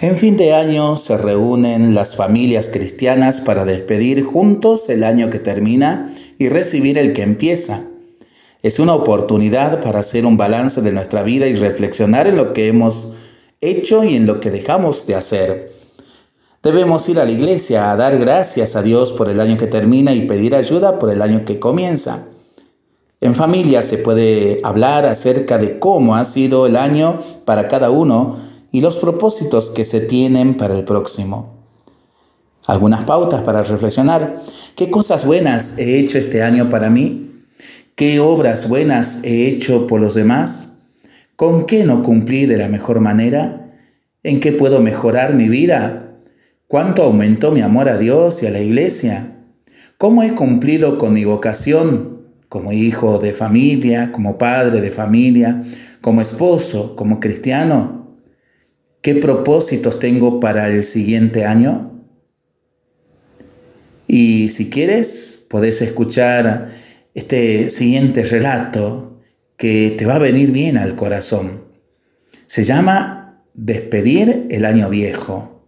En fin de año se reúnen las familias cristianas para despedir juntos el año que termina y recibir el que empieza. Es una oportunidad para hacer un balance de nuestra vida y reflexionar en lo que hemos hecho y en lo que dejamos de hacer. Debemos ir a la iglesia a dar gracias a Dios por el año que termina y pedir ayuda por el año que comienza. En familia se puede hablar acerca de cómo ha sido el año para cada uno y los propósitos que se tienen para el próximo. Algunas pautas para reflexionar. ¿Qué cosas buenas he hecho este año para mí? ¿Qué obras buenas he hecho por los demás? ¿Con qué no cumplí de la mejor manera? ¿En qué puedo mejorar mi vida? ¿Cuánto aumentó mi amor a Dios y a la iglesia? ¿Cómo he cumplido con mi vocación como hijo de familia, como padre de familia, como esposo, como cristiano? ¿Qué propósitos tengo para el siguiente año? Y si quieres, podés escuchar este siguiente relato que te va a venir bien al corazón. Se llama Despedir el año viejo.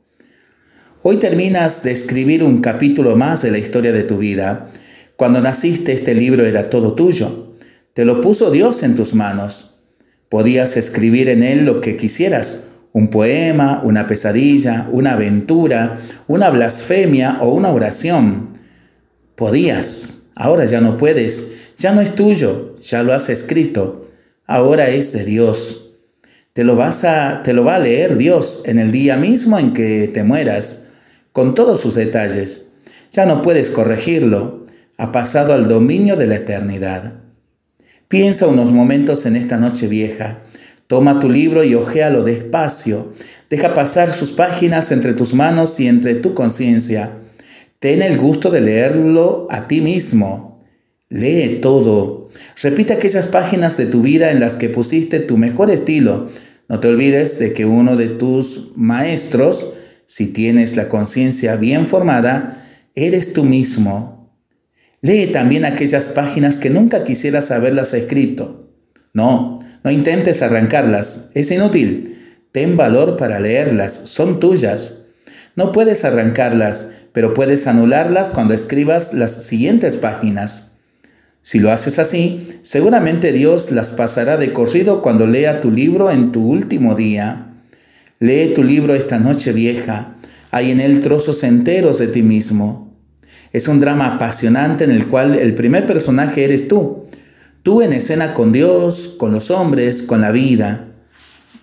Hoy terminas de escribir un capítulo más de la historia de tu vida cuando naciste este libro era todo tuyo. Te lo puso Dios en tus manos. Podías escribir en él lo que quisieras, un poema, una pesadilla, una aventura, una blasfemia o una oración. Podías, ahora ya no puedes, ya no es tuyo, ya lo has escrito, ahora es de Dios. Te lo, vas a, te lo va a leer Dios en el día mismo en que te mueras, con todos sus detalles. Ya no puedes corregirlo, ha pasado al dominio de la eternidad. Piensa unos momentos en esta noche vieja. Toma tu libro y ojéalo despacio. Deja pasar sus páginas entre tus manos y entre tu conciencia. Ten el gusto de leerlo a ti mismo. Lee todo. Repite aquellas páginas de tu vida en las que pusiste tu mejor estilo. No te olvides de que uno de tus maestros, si tienes la conciencia bien formada, eres tú mismo. Lee también aquellas páginas que nunca quisieras haberlas escrito. No, no intentes arrancarlas, es inútil. Ten valor para leerlas, son tuyas. No puedes arrancarlas, pero puedes anularlas cuando escribas las siguientes páginas. Si lo haces así, seguramente Dios las pasará de corrido cuando lea tu libro en tu último día. Lee tu libro esta noche vieja. Hay en él trozos enteros de ti mismo. Es un drama apasionante en el cual el primer personaje eres tú. Tú en escena con Dios, con los hombres, con la vida.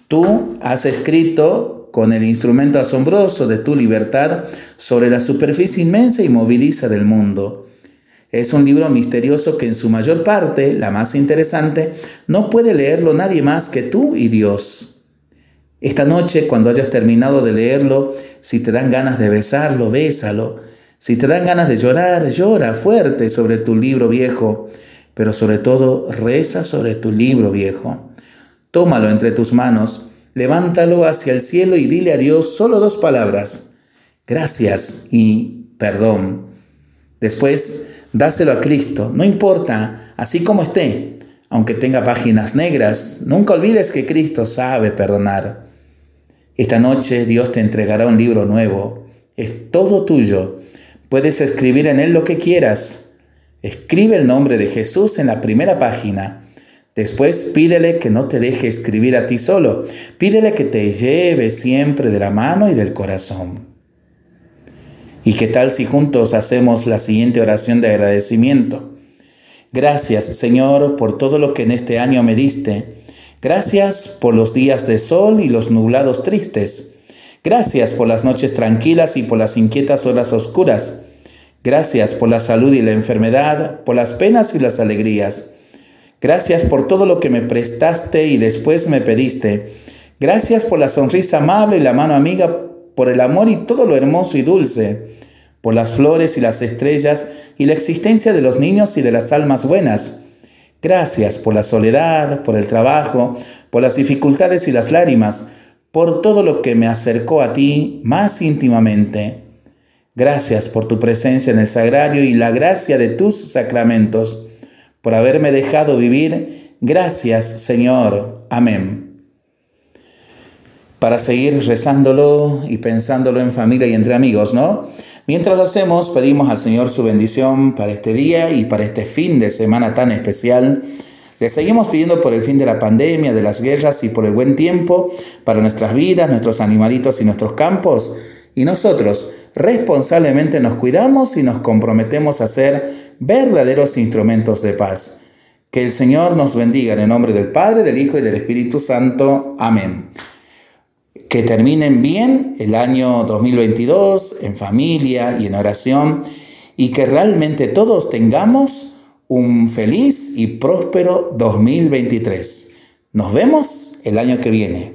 Tú has escrito con el instrumento asombroso de tu libertad sobre la superficie inmensa y movediza del mundo. Es un libro misterioso que en su mayor parte, la más interesante, no puede leerlo nadie más que tú y Dios. Esta noche, cuando hayas terminado de leerlo, si te dan ganas de besarlo, bésalo si te dan ganas de llorar, llora fuerte sobre tu libro viejo, pero sobre todo reza sobre tu libro viejo. Tómalo entre tus manos, levántalo hacia el cielo y dile a Dios solo dos palabras, gracias y perdón. Después, dáselo a Cristo, no importa, así como esté, aunque tenga páginas negras, nunca olvides que Cristo sabe perdonar. Esta noche Dios te entregará un libro nuevo, es todo tuyo Puedes escribir en él lo que quieras. Escribe el nombre de Jesús en la primera página. Después pídele que no te deje escribir a ti solo. Pídele que te lleve siempre de la mano y del corazón. ¿Y qué tal si juntos hacemos la siguiente oración de agradecimiento? Gracias, Señor, por todo lo que en este año me diste. Gracias por los días de sol y los nublados tristes. Gracias por las noches tranquilas y por las inquietas horas oscuras. Gracias por la salud y la enfermedad, por las penas y las alegrías. Gracias por todo lo que me prestaste y después me pediste. Gracias por la sonrisa amable y la mano amiga, por el amor y todo lo hermoso y dulce, por las flores y las estrellas y la existencia de los niños y de las almas buenas. Gracias por la soledad, por el trabajo, por las dificultades y las lágrimas, por todo lo que me acercó a ti más íntimamente. Gracias por tu presencia en el sagrario y la gracia de tus sacramentos, por haberme dejado vivir. Gracias, Señor. Amén. para seguir rezándolo y pensándolo en familia y entre amigos, ¿no? Mientras lo hacemos, pedimos al Señor su bendición para este día y para este fin de semana tan especial. Le seguimos pidiendo por el fin de la pandemia, de las guerras y por el buen tiempo para nuestras vidas, nuestros animalitos y nuestros campos. Y nosotros responsablemente nos cuidamos y nos comprometemos a ser verdaderos instrumentos de paz. Que el Señor nos bendiga en el nombre del Padre, del Hijo y del Espíritu Santo. Amén que terminen bien el año 2022 en familia y en oración y que realmente todos tengamos un feliz y próspero 2023. Nos vemos el año que viene.